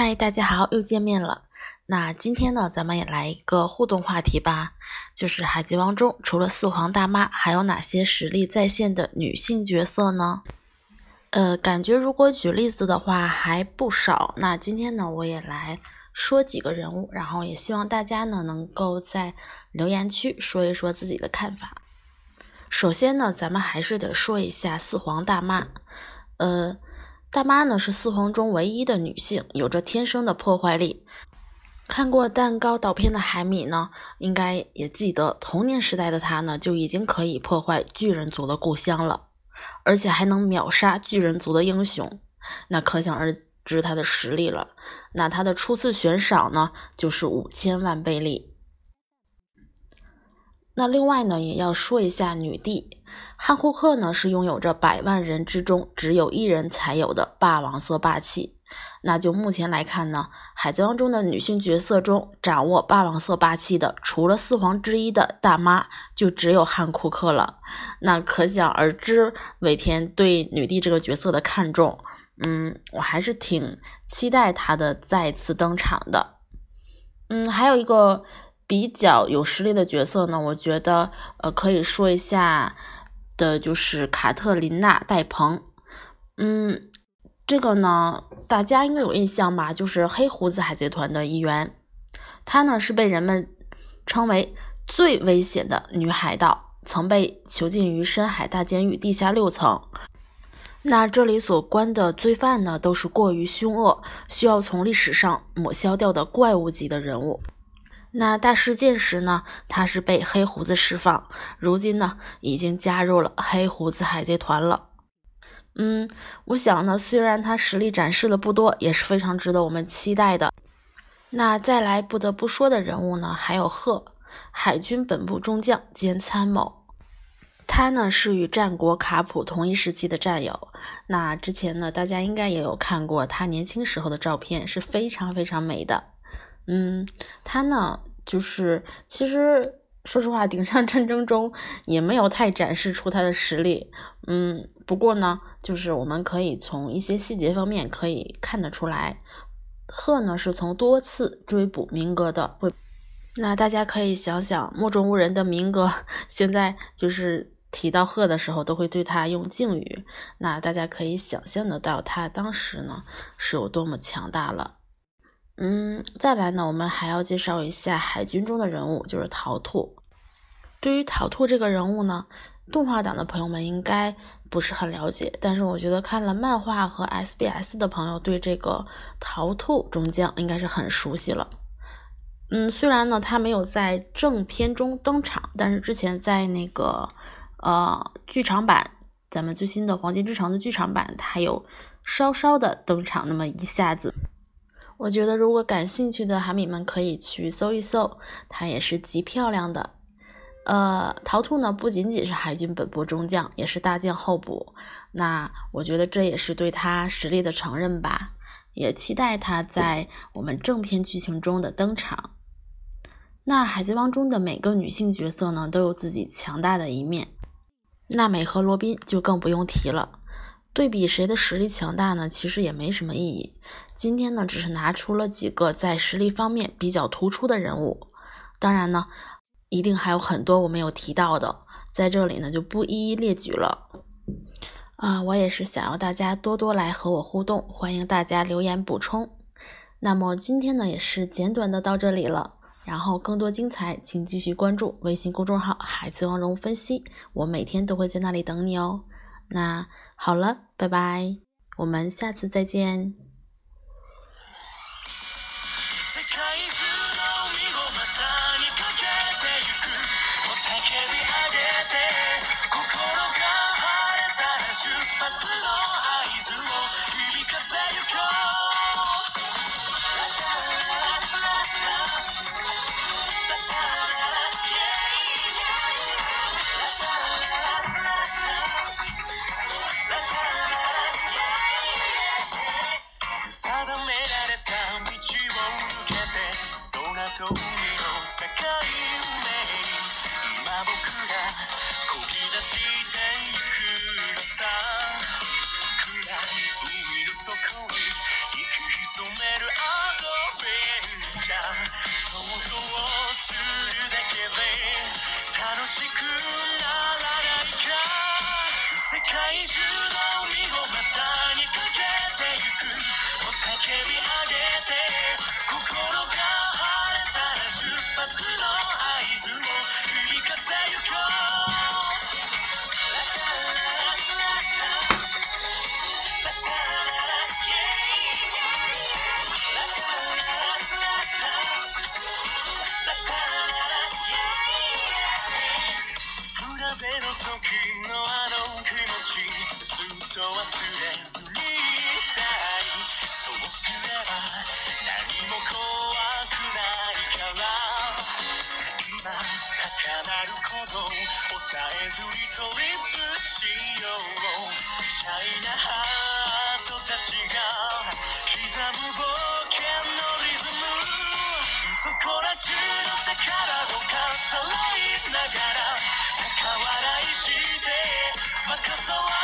嗨，大家好，又见面了。那今天呢，咱们也来一个互动话题吧，就是《海贼王》中除了四皇大妈，还有哪些实力在线的女性角色呢？呃，感觉如果举例子的话还不少。那今天呢，我也来说几个人物，然后也希望大家呢能够在留言区说一说自己的看法。首先呢，咱们还是得说一下四皇大妈，呃。大妈呢是四皇中唯一的女性，有着天生的破坏力。看过蛋糕岛片的海米呢，应该也记得童年时代的她呢就已经可以破坏巨人族的故乡了，而且还能秒杀巨人族的英雄，那可想而知她的实力了。那她的初次悬赏呢就是五千万贝利。那另外呢也要说一下女帝。汉库克呢是拥有着百万人之中只有一人才有的霸王色霸气。那就目前来看呢，海贼王中的女性角色中掌握霸王色霸气的，除了四皇之一的大妈，就只有汉库克了。那可想而知，尾田对女帝这个角色的看重。嗯，我还是挺期待她的再次登场的。嗯，还有一个比较有实力的角色呢，我觉得呃可以说一下。的就是卡特琳娜·戴鹏，嗯，这个呢，大家应该有印象吧？就是黑胡子海贼团的一员，她呢是被人们称为最危险的女海盗，曾被囚禁于深海大监狱地下六层。那这里所关的罪犯呢，都是过于凶恶，需要从历史上抹消掉的怪物级的人物。那大事件时呢，他是被黑胡子释放，如今呢已经加入了黑胡子海贼团了。嗯，我想呢，虽然他实力展示的不多，也是非常值得我们期待的。那再来不得不说的人物呢，还有鹤，海军本部中将兼参谋，他呢是与战国卡普同一时期的战友。那之前呢，大家应该也有看过他年轻时候的照片，是非常非常美的。嗯，他呢，就是其实说实话，顶上战争中也没有太展示出他的实力。嗯，不过呢，就是我们可以从一些细节方面可以看得出来，鹤呢是从多次追捕明哥的。那大家可以想想，目中无人的明哥 现在就是提到鹤的时候，都会对他用敬语。那大家可以想象得到，他当时呢是有多么强大了。嗯，再来呢，我们还要介绍一下海军中的人物，就是桃兔。对于桃兔这个人物呢，动画党的朋友们应该不是很了解，但是我觉得看了漫画和 SBS 的朋友对这个桃兔中将应该是很熟悉了。嗯，虽然呢他没有在正片中登场，但是之前在那个呃剧场版，咱们最新的《黄金之城》的剧场版，他有稍稍的登场那么一下子。我觉得，如果感兴趣的海米们可以去搜一搜，她也是极漂亮的。呃，桃兔呢不仅仅是海军本部中将，也是大将候补。那我觉得这也是对他实力的承认吧，也期待他在我们正片剧情中的登场。那海贼王中的每个女性角色呢，都有自己强大的一面。娜美和罗宾就更不用提了。对比谁的实力强大呢？其实也没什么意义。今天呢，只是拿出了几个在实力方面比较突出的人物。当然呢，一定还有很多我没有提到的，在这里呢就不一一列举了。啊，我也是想要大家多多来和我互动，欢迎大家留言补充。那么今天呢，也是简短的到这里了。然后更多精彩，请继续关注微信公众号“海贼王人物分析”，我每天都会在那里等你哦。那好了，拜拜，我们下次再见。出してゆくさ暗い海の底に息潜めるアドベンチャー。と忘れずにいたいそうすれば何も怖くないから今高鳴る。鼓動抑えずにトリップしようシャイなハートたちが刻む冒険のリズムそこら中の宝をかさらいながら高笑いしてバカ騒